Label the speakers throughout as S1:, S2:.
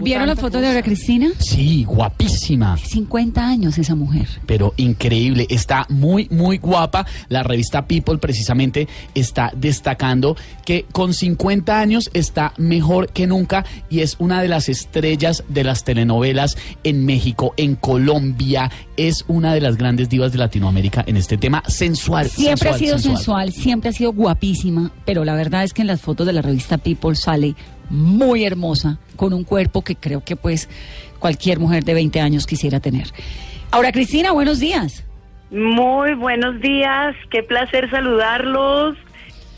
S1: ¿Vieron la foto de Laura Cristina?
S2: Sí, guapísima.
S1: 50 años esa mujer.
S2: Pero increíble, está muy, muy guapa. La revista People precisamente está destacando que con 50 años está mejor que nunca y es una de las estrellas de las telenovelas en México, en Colombia. Es una de las grandes divas de Latinoamérica en este tema sensual.
S1: Siempre
S2: sensual,
S1: ha sido sensual. siempre ha sido guapísima, pero la verdad es que en las fotos de la revista People sale muy hermosa, con un cuerpo que creo que pues cualquier mujer de 20 años quisiera tener. Ahora, Cristina, buenos días.
S3: Muy buenos días, qué placer saludarlos.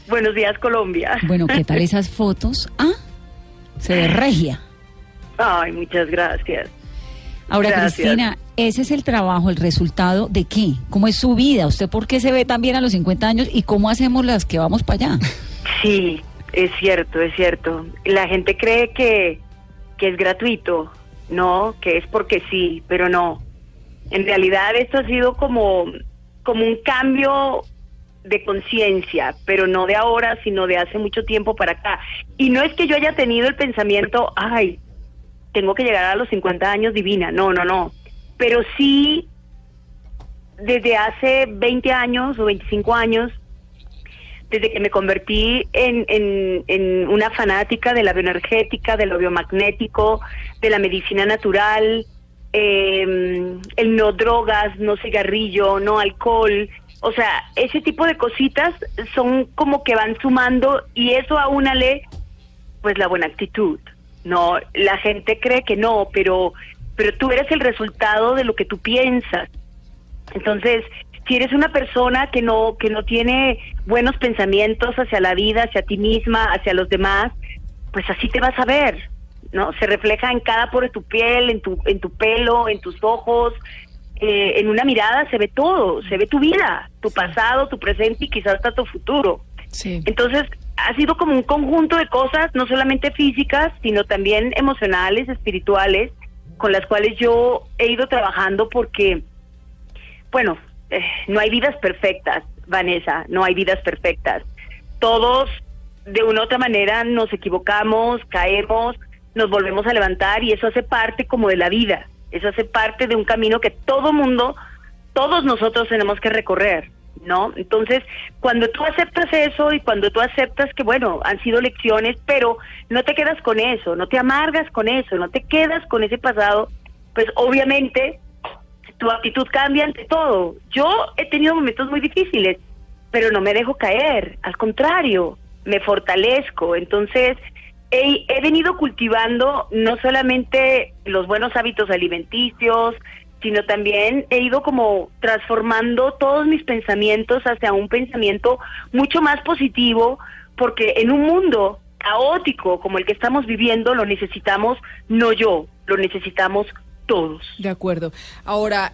S3: Buenos días, Colombia.
S1: Bueno, ¿qué tal esas fotos? Ah, se ve regia.
S3: Ay, muchas gracias.
S1: Ahora,
S3: Gracias.
S1: Cristina, ese es el trabajo, el resultado de qué? ¿Cómo es su vida? ¿Usted por qué se ve tan bien a los 50 años y cómo hacemos las que vamos para allá?
S3: Sí, es cierto, es cierto. La gente cree que, que es gratuito, no, que es porque sí, pero no. En realidad esto ha sido como, como un cambio de conciencia, pero no de ahora, sino de hace mucho tiempo para acá. Y no es que yo haya tenido el pensamiento, ay, tengo que llegar a los 50 años divina, no, no, no. Pero sí, desde hace 20 años o 25 años, desde que me convertí en, en, en una fanática de la bioenergética, de lo biomagnético, de la medicina natural, eh, el no drogas, no cigarrillo, no alcohol, o sea, ese tipo de cositas son como que van sumando y eso aúnale pues la buena actitud. No, la gente cree que no, pero pero tú eres el resultado de lo que tú piensas. Entonces, si eres una persona que no que no tiene buenos pensamientos hacia la vida, hacia ti misma, hacia los demás, pues así te vas a ver, ¿no? Se refleja en cada poro de tu piel, en tu en tu pelo, en tus ojos, eh, en una mirada se ve todo, se ve tu vida, tu pasado, tu presente y quizás hasta tu futuro.
S1: Sí.
S3: Entonces, ha sido como un conjunto de cosas, no solamente físicas, sino también emocionales, espirituales, con las cuales yo he ido trabajando porque, bueno, eh, no hay vidas perfectas, Vanessa, no hay vidas perfectas. Todos, de una u otra manera, nos equivocamos, caemos, nos volvemos a levantar y eso hace parte como de la vida. Eso hace parte de un camino que todo mundo, todos nosotros tenemos que recorrer, ¿no? Entonces, cuando tú aceptas eso y cuando tú aceptas que, bueno, han sido lecciones, pero no te quedas con eso, no te amargas con eso, no te quedas con ese pasado, pues obviamente tu actitud cambia ante todo. Yo he tenido momentos muy difíciles, pero no me dejo caer, al contrario, me fortalezco. Entonces, he, venido cultivando no solamente los buenos hábitos alimenticios, sino también he ido como transformando todos mis pensamientos hacia un pensamiento mucho más positivo, porque en un mundo caótico como el que estamos viviendo lo necesitamos no yo, lo necesitamos todos.
S4: De acuerdo. Ahora,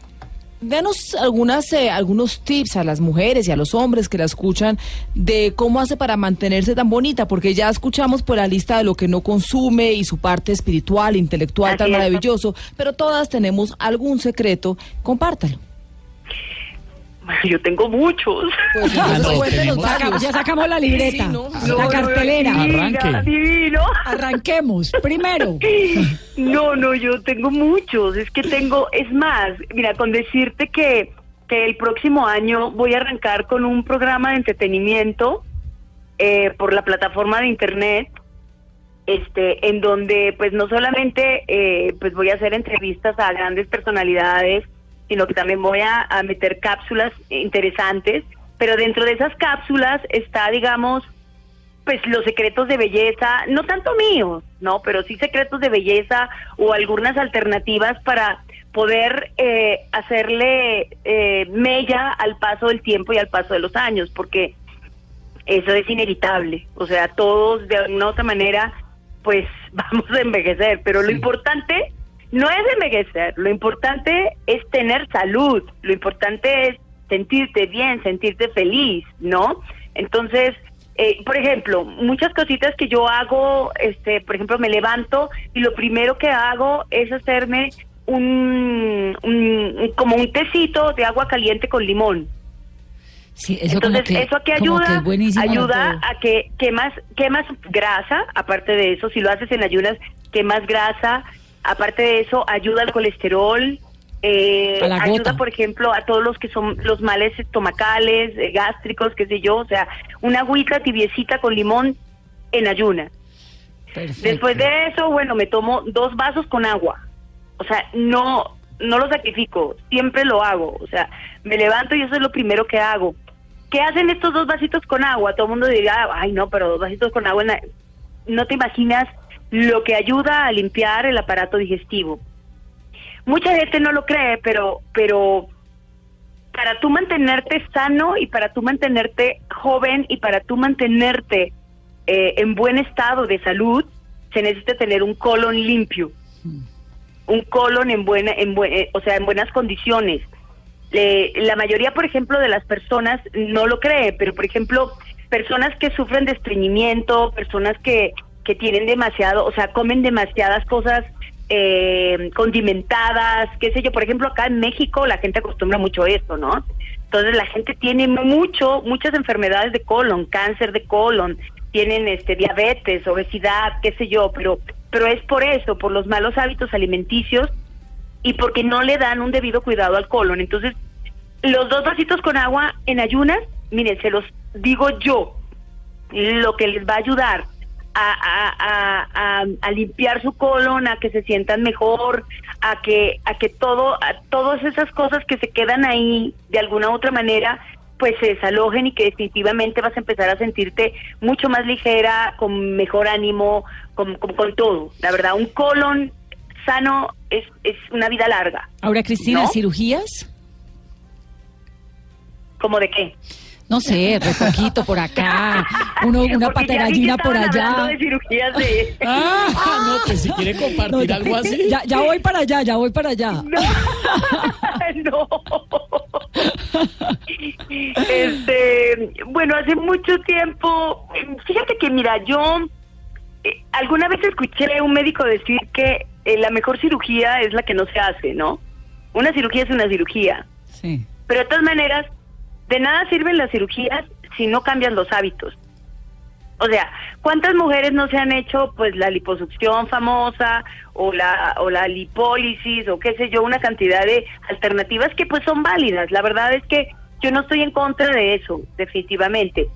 S4: danos algunas, eh, algunos tips a las mujeres y a los hombres que la escuchan de cómo hace para mantenerse tan bonita, porque ya escuchamos por la lista de lo que no consume y su parte espiritual, intelectual tan
S3: es.
S4: maravilloso, pero todas tenemos algún secreto. Compártalo.
S3: Yo tengo muchos.
S4: Pues
S2: Ah, no,
S1: Saca-
S4: varios.
S1: ya sacamos la libreta,
S4: Sí, ¿no?
S1: la cartelera.
S2: Arranque.
S3: Divino.
S1: Arranquemos. Primero,
S3: No, no, yo tengo muchos. Es que tengo, es más, mira, con decirte que, que el próximo año voy a arrancar con un programa de entretenimiento eh, por la plataforma de internet, este, en donde, pues, no solamente, eh, pues, voy a hacer entrevistas a grandes personalidades, sino que también voy a, a meter cápsulas interesantes. Pero dentro de esas cápsulas está, digamos, pues los secretos de belleza, no tanto míos, no, pero sí secretos de belleza o algunas alternativas para poder eh, hacerle eh, mella al paso del tiempo y al paso de los años, porque eso es inevitable, o sea, todos de alguna u otra manera, pues vamos a envejecer, pero lo importante no es envejecer, lo importante es tener salud, lo importante es sentirte bien, sentirte feliz, ¿no? Entonces, eh, por ejemplo, muchas cositas que yo hago, este, por ejemplo, me levanto y lo primero que hago es hacerme un, un- como un tecito de agua caliente con limón.
S1: sí, eso
S3: Entonces,
S1: que,
S3: eso que
S1: como
S3: ayuda,
S1: que
S3: ayuda a que quemas, quemas grasa, aparte de eso, si lo haces en ayunas, quemas grasa, aparte de eso ayuda al colesterol, eh, ayuda por ejemplo a todos los que son los males estomacales, eh, gástricos, qué sé yo, o sea, una agüita tibiecita con limón en ayuna.
S1: Perfecto.
S3: Después de eso, bueno, me tomo dos vasos con agua. O sea, no, no lo sacrifico, siempre lo hago. O sea, me levanto y eso es lo primero que hago. ¿Qué hacen estos dos vasitos con agua? Todo el mundo dirá, ay no, pero dos vasitos con agua, en la-". no te imaginas lo que ayuda a limpiar el aparato digestivo. Mucha gente no lo cree, pero, pero para tú mantenerte sano y para tú mantenerte joven y para tú mantenerte eh, en buen estado de salud, se necesita tener un colon limpio, un colon en buena, en buen- eh, o sea, en buenas condiciones. Le- la mayoría, por ejemplo, de las personas no lo cree, pero por ejemplo, personas que sufren de estreñimiento, personas que, que tienen demasiado, o sea, comen demasiadas cosas eh, condimentadas, qué sé yo, por ejemplo, acá en México la gente acostumbra mucho esto, ¿no? Entonces la gente tiene mucho, muchas enfermedades de colon, cáncer de colon, tienen este diabetes, obesidad, qué sé yo, pero pero es por eso, por los malos hábitos alimenticios y porque no le dan un debido cuidado al colon. Entonces, los dos vasitos con agua en ayunas, miren, se los digo yo, lo que les va a ayudar a, a- a- a- a limpiar su colon, a que se sientan mejor, a que, a que todo, a todas esas cosas que se quedan ahí de alguna u otra manera, pues se desalojen y que definitivamente vas a empezar a sentirte mucho más ligera, con mejor ánimo, con, con, con todo. La verdad, un colon sano es, es una vida larga.
S1: Ahora, Cristina,
S3: ¿No?
S1: ¿cirugías?
S3: ¿Cómo de qué?
S1: No sé, retoquito por acá, uno, una
S3: Porque
S1: pata de
S3: ya vi que
S1: gallina por allá.
S3: de cirugías de...
S2: Ah, no, pues si quiere compartir
S1: No, ya-
S2: algo así.
S1: Ya, ya voy para allá, ya voy para allá.
S3: No, no. Este, bueno, hace mucho tiempo, fíjate que mira, yo eh, alguna vez escuché a un médico decir que eh, la mejor cirugía es la que no se hace, ¿no? Una cirugía es una cirugía,
S1: Sí.
S3: pero de todas maneras, de nada sirven las cirugías si no cambian los hábitos. O sea, ¿cuántas mujeres no se han hecho pues la liposucción famosa o la o la lipólisis o qué sé yo, una cantidad de alternativas que pues son válidas? La verdad es que yo no estoy en contra de eso, definitivamente.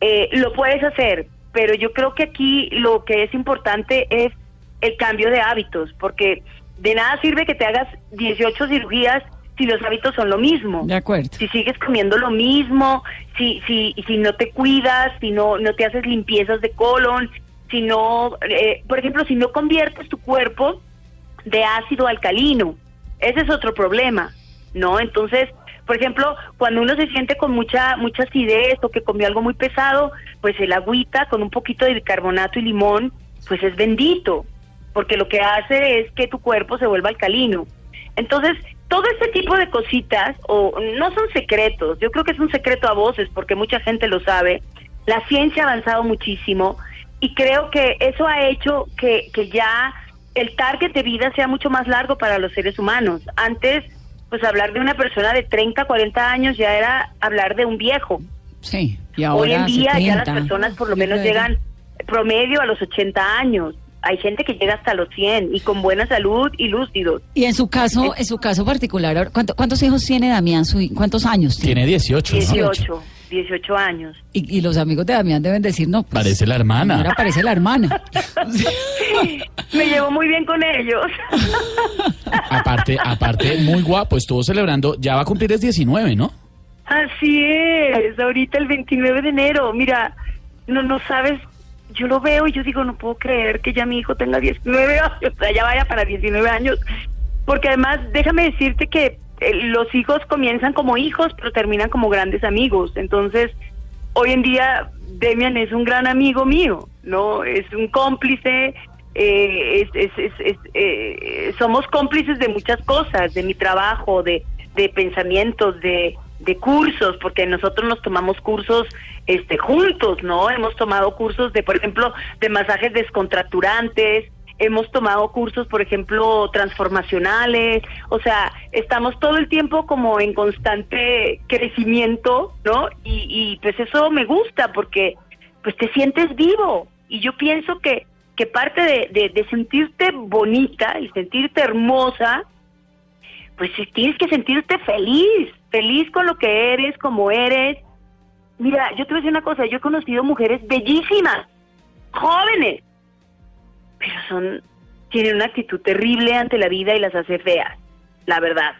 S3: Eh, lo puedes hacer, pero yo creo que aquí lo que es importante es el cambio de hábitos, porque de nada sirve que te hagas 18 cirugías si los hábitos son lo mismo
S1: De acuerdo.
S3: si sigues comiendo lo mismo, si si si no te cuidas, si no no te haces limpiezas de colon, si no, eh, por ejemplo, si no conviertes tu cuerpo de ácido alcalino, ese es otro problema, ¿no? Entonces, por ejemplo, cuando uno se siente con mucha mucha acidez o que comió algo muy pesado, pues el agüita con un poquito de bicarbonato y limón, pues es bendito, porque lo que hace es que tu cuerpo se vuelva alcalino. Entonces, todo este tipo de cositas, o no son secretos, yo creo que es un secreto a voces, porque mucha gente lo sabe. La ciencia ha avanzado muchísimo y creo que eso ha hecho que, que ya el target de vida sea mucho más largo para los seres humanos. Antes, pues hablar de una persona de 30, 40 años ya era hablar de un viejo.
S1: Sí. Y
S3: Hoy
S1: ahora
S3: en día ya las
S1: 70.
S3: personas por lo menos llegan promedio a los 80 años. Hay gente que llega hasta los 100 y con buena salud y lúcidos.
S1: Y en su caso, en su caso particular, ahora, ¿cuánto- ¿cuántos hijos tiene Damián? Su- ¿Cuántos años tiene?
S2: Tiene 18, ¿no?
S3: 18, 18 años.
S1: Y, y los amigos de Damián deben decir, no, pues,
S2: Parece la hermana.
S1: Ahora parece la hermana.
S3: Me llevo muy bien con ellos.
S2: Aparte, aparte, muy guapo. Estuvo celebrando, ya va a cumplir es 19, ¿no?
S3: Así es, ahorita el 29 de enero. Mira, no no sabes, yo lo veo y yo digo, no puedo creer que ya mi hijo tenga 19 años, o sea, ya vaya para 19 años. Porque además, déjame decirte que eh, los hijos comienzan como hijos, pero terminan como grandes amigos. Entonces, hoy en día Demian es un gran amigo mío, ¿no? Es un cómplice, eh, es, es- es- eh, somos cómplices de muchas cosas, de mi trabajo, de, de pensamientos, de, de cursos, porque nosotros nos tomamos cursos este juntos, ¿no? Hemos tomado cursos de, por ejemplo, de masajes descontracturantes, hemos tomado cursos, por ejemplo, transformacionales, o sea, estamos todo el tiempo como en constante crecimiento, ¿no? Y, pues eso me gusta porque pues te sientes vivo y yo pienso que que parte de, de, de sentirte bonita y sentirte hermosa, pues tienes que sentirte feliz, feliz con lo que eres, como eres. Mira, yo te voy a decir una cosa, yo he conocido mujeres bellísimas, jóvenes, pero son tienen una actitud terrible ante la vida y las hace feas, la verdad.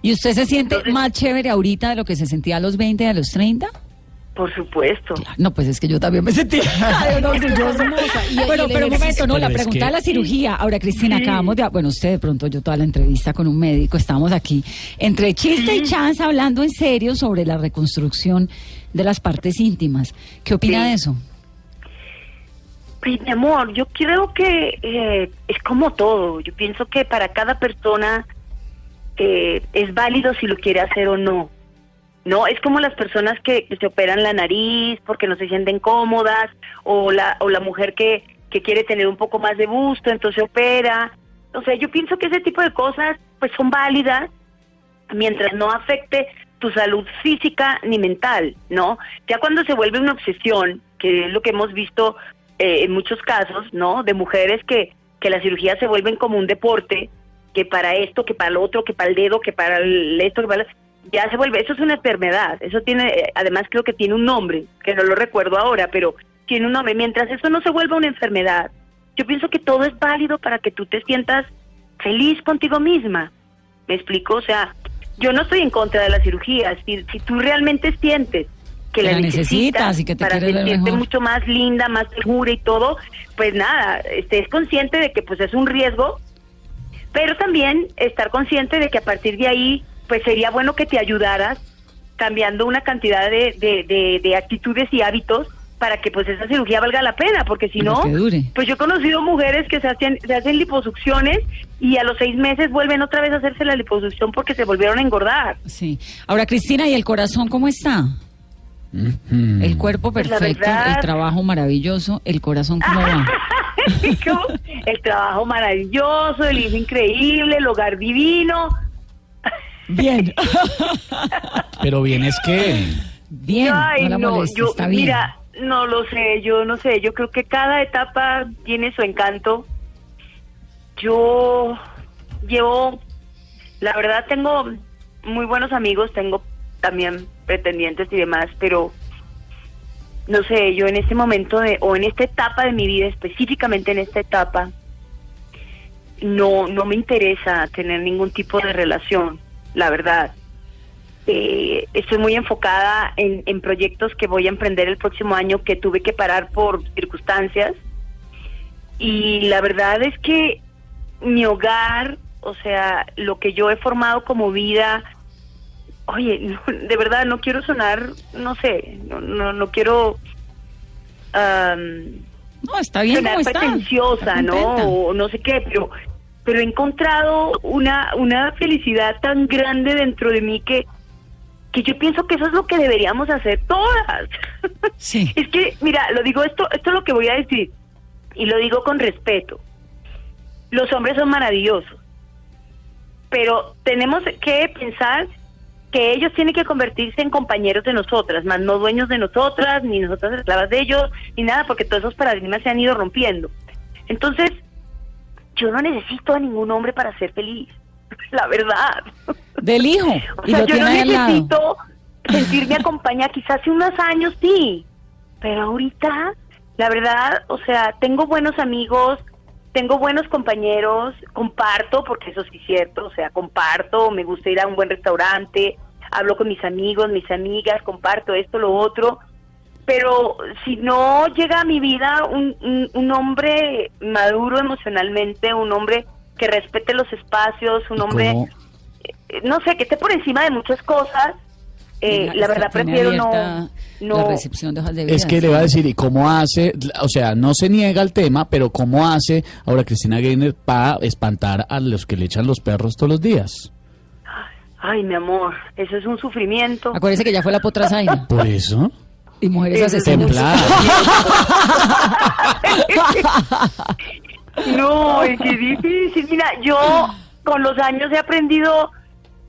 S1: ¿Y usted se siente
S3: Entonces-
S1: más chévere ahorita de lo que se sentía a los 20 y a los 30?
S3: Por supuesto.
S1: No, pues es que yo también me sentía orgullosa.
S4: Y- y
S1: Bueno,
S4: el
S1: pero un momento, no,
S2: Pero
S1: la pregunta
S2: que-
S1: de la cirugía. Ahora, Cristina,
S3: Sí.
S1: acabamos de... Bueno, usted de pronto, yo toda la entrevista con un médico, estábamos aquí entre chiste y chance hablando en serio sobre la reconstrucción de las partes íntimas. ¿Qué opina
S3: Sí.
S1: de eso?
S3: Pues, mi amor, yo creo que eh, es como todo. Yo pienso que para cada persona eh, es válido si lo quiere hacer o no. No, es como las personas que, se operan la nariz porque no se sienten cómodas, o la, o la mujer que, que quiere tener un poco más de busto, entonces opera. O sea, yo pienso que ese tipo de cosas pues son válidas mientras no afecte tu salud física ni mental, ¿no? Ya cuando se vuelve una obsesión, que es lo que hemos visto eh, en muchos casos, ¿no? De mujeres que, que las cirugías se vuelven como un deporte, que para esto, que para lo otro, que para el dedo, que para el esto, que para el- ya se vuelve, eso es una enfermedad, eso tiene, eh, además creo que tiene un nombre, que no lo recuerdo ahora, pero tiene un nombre, mientras eso no se vuelva una enfermedad, yo pienso que todo es válido para que tú te sientas feliz contigo misma, ¿me explico? O sea, yo no estoy en contra de la cirugía, si, si tú realmente sientes que
S1: Que
S3: la,
S1: necesitas
S3: necesitas
S1: y que te
S3: para sentirte mucho más linda, más segura y todo, pues nada, estés consciente de que pues es un riesgo, pero también estar consciente de que a partir de ahí, pues sería bueno que te ayudaras cambiando una cantidad de, de, de- de actitudes y hábitos para que pues esa cirugía valga la pena, porque si no,
S1: que dure.
S3: pues yo he conocido mujeres que se hacen, se hacen liposucciones y a los seis meses vuelven otra vez a hacerse la liposucción porque se volvieron a engordar.
S1: Sí. Ahora, Cristina, ¿y el corazón cómo está?
S2: Mm.
S1: El cuerpo
S3: Pues
S1: perfecto,
S3: verdad-
S1: el trabajo maravilloso, el corazón cómo va.
S3: ¿Cómo? el trabajo maravilloso, el hijo increíble, el hogar divino.
S1: Bien.
S2: Pero bien es que...
S1: Bien,
S3: Ay,
S1: no la
S3: no,
S1: moleste,
S3: yo,
S1: está bien.
S3: mira, no lo sé, yo no sé, yo creo que cada etapa tiene su encanto. Yo llevo, la verdad tengo muy buenos amigos, tengo también pretendientes y demás, pero no sé, yo en este momento de, o en esta etapa de mi vida, específicamente en esta etapa, no, no me interesa tener ningún tipo de relación, la verdad. Eh, estoy muy enfocada en, en proyectos que voy a emprender el próximo año que tuve que parar por circunstancias. Y la verdad es que mi hogar, o sea, lo que yo he formado como vida, oye, no, de verdad no quiero sonar, no sé, no, no, no quiero am,
S1: No, está bien
S3: sonar pretenciosa,
S1: Está
S3: ¿no? O no sé qué, pero pero he encontrado una una felicidad tan grande dentro de mí que que yo pienso que eso es lo que deberíamos hacer todas.
S1: Sí.
S3: es que mira, lo digo esto esto es lo que voy a decir y lo digo con respeto. Los hombres son maravillosos. Pero tenemos que pensar que ellos tienen que convertirse en compañeros de nosotras, más no dueños de nosotras, ni nosotras esclavas de ellos, ni nada, porque todos esos paradigmas se han ido rompiendo. Entonces, yo no necesito a ningún hombre para ser feliz, la verdad.
S1: Del hijo.
S3: O
S1: y
S3: sea,
S1: lo
S3: yo
S1: tiene
S3: no
S1: lado.
S3: necesito sentirme acompañada, quizás hace unos años sí, pero ahorita, la verdad, o sea, tengo buenos amigos, tengo buenos compañeros, comparto, porque eso sí es cierto, o sea, comparto, me gusta ir a un buen restaurante, hablo con mis amigos, mis amigas, comparto esto, lo otro, pero si no llega a mi vida un, un, un hombre maduro emocionalmente, un hombre que respete los espacios, un
S2: ¿Y
S3: hombre
S2: cómo?
S3: eh, no sé, que esté por encima de muchas cosas. Eh, la verdad prefiero no, no
S1: La recepción de hojas de vida.
S2: Es que le va a decir, ¿y cómo hace? O sea, no se niega el tema, pero ¿cómo hace ahora Cristina Gainer para espantar a los que le echan los perros todos los días?
S3: Ay, mi amor, eso es un sufrimiento.
S1: Acuérdese que ya fue la potrasaina.
S2: Por eso.
S1: Y mujeres
S3: es
S1: asesinas.
S3: No, es que es difícil. Mira, yo con los años he aprendido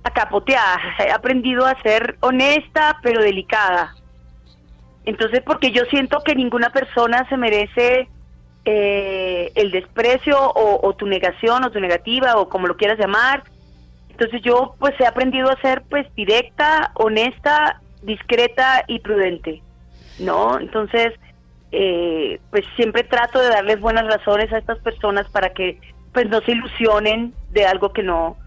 S3: a capotear, he aprendido a ser honesta pero delicada. Entonces, porque yo siento que ninguna persona se merece eh, el desprecio o, o tu negación o tu negativa o como lo quieras llamar. Entonces yo pues he aprendido a ser pues directa, honesta, discreta y prudente, ¿no? Entonces eh, pues siempre trato de darles buenas razones a estas personas para que pues no se ilusionen de algo que no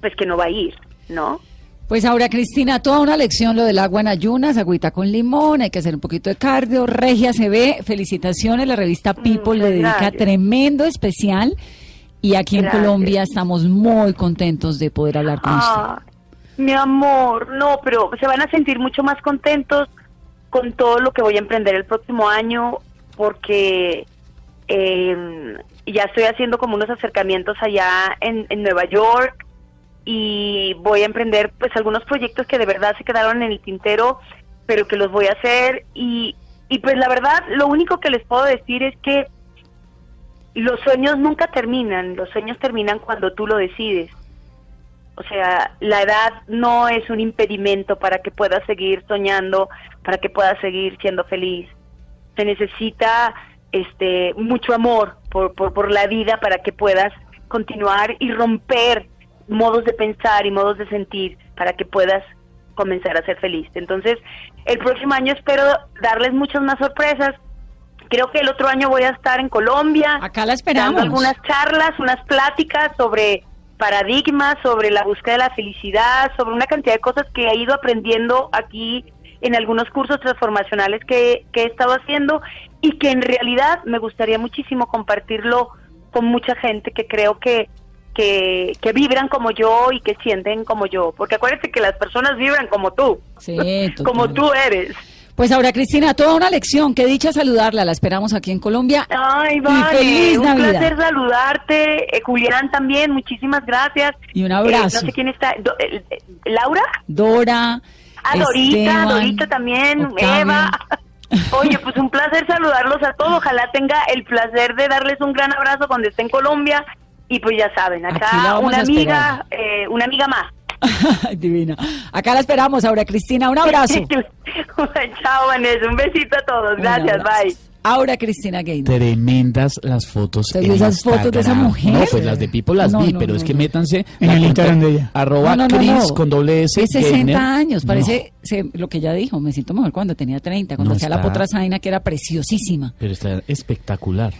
S3: pues que no va a ir, ¿no?
S1: Pues ahora, Cristina, toda una lección lo del agua en ayunas, agüita con limón, hay que hacer un poquito de cardio, regia se ve, felicitaciones, la revista People le dedica
S3: gracias.
S1: tremendo especial y aquí en. Colombia estamos muy contentos de poder hablar con usted.
S3: Ah, mi amor, no, pero se van a sentir mucho más contentos con todo lo que voy a emprender el próximo año porque eh, ya estoy haciendo como unos acercamientos allá en, en Nueva York y voy a emprender pues algunos proyectos que de verdad se quedaron en el tintero, pero que los voy a hacer y, y pues la verdad lo único que les puedo decir es que los sueños nunca terminan, los sueños terminan cuando tú lo decides. O sea, la edad no es un impedimento para que puedas seguir soñando, para que puedas seguir siendo feliz. Se necesita este mucho amor por, por, por la vida para que puedas continuar y romper modos de pensar y modos de sentir para que puedas comenzar a ser feliz. Entonces, el próximo año espero darles muchas más sorpresas. Creo que el otro año voy a estar en Colombia.
S1: Acá la esperamos.
S3: Dando algunas charlas, unas pláticas sobre paradigmas, sobre la búsqueda de la felicidad, sobre una cantidad de cosas que he ido aprendiendo aquí en algunos cursos transformacionales que, que he estado haciendo y que en realidad me gustaría muchísimo compartirlo con mucha gente que creo que, que, que vibran como yo y que sienten como yo. Porque acuérdate que las personas vibran como tú,
S1: Sí,
S3: como tú eres.
S1: Pues ahora, Cristina, toda una lección. Qué dicha saludarla. La esperamos aquí en Colombia.
S3: Ay,
S1: Y
S3: vale,
S1: feliz
S3: un
S1: Navidad.
S3: placer saludarte. Eh, Julián también, muchísimas gracias.
S1: Y un abrazo.
S3: Eh, no sé quién está. Do- eh, eh, ¿Laura?
S1: Dora.
S3: Ah, Dorita,
S1: Esteban,
S3: Dorita también,
S1: Octavio.
S3: Eva. Oye, pues un placer saludarlos a todos. Ojalá tenga el placer de darles un gran abrazo cuando esté en Colombia. Y pues ya saben, acá una amiga, eh, una amiga más.
S1: Divina. Acá la esperamos ahora, Cristina. Un abrazo.
S3: Chao, Vanessa. Un besito a todos. Gracias, bye.
S1: Ahora, Cristina Gaynor.
S2: Tremendas las fotos.
S1: ¿Usted
S2: en
S1: vio esas fotos de esa mujer?
S2: No, pues las de Pipo las
S1: No,
S2: vi,
S1: no,
S2: pero
S1: no,
S2: es que métanse
S5: En el Instagram de ella.
S2: Arroba
S1: No, no, no,
S2: Cris
S1: no.
S2: con doble S.
S1: Es 60
S2: Gaynor.
S1: años,
S2: No.
S1: parece se- lo que ella dijo, me siento mejor cuando tenía 30, cuando
S2: No
S1: hacía la
S2: está-
S1: potra zaina que era preciosísima.
S2: Pero está espectacular.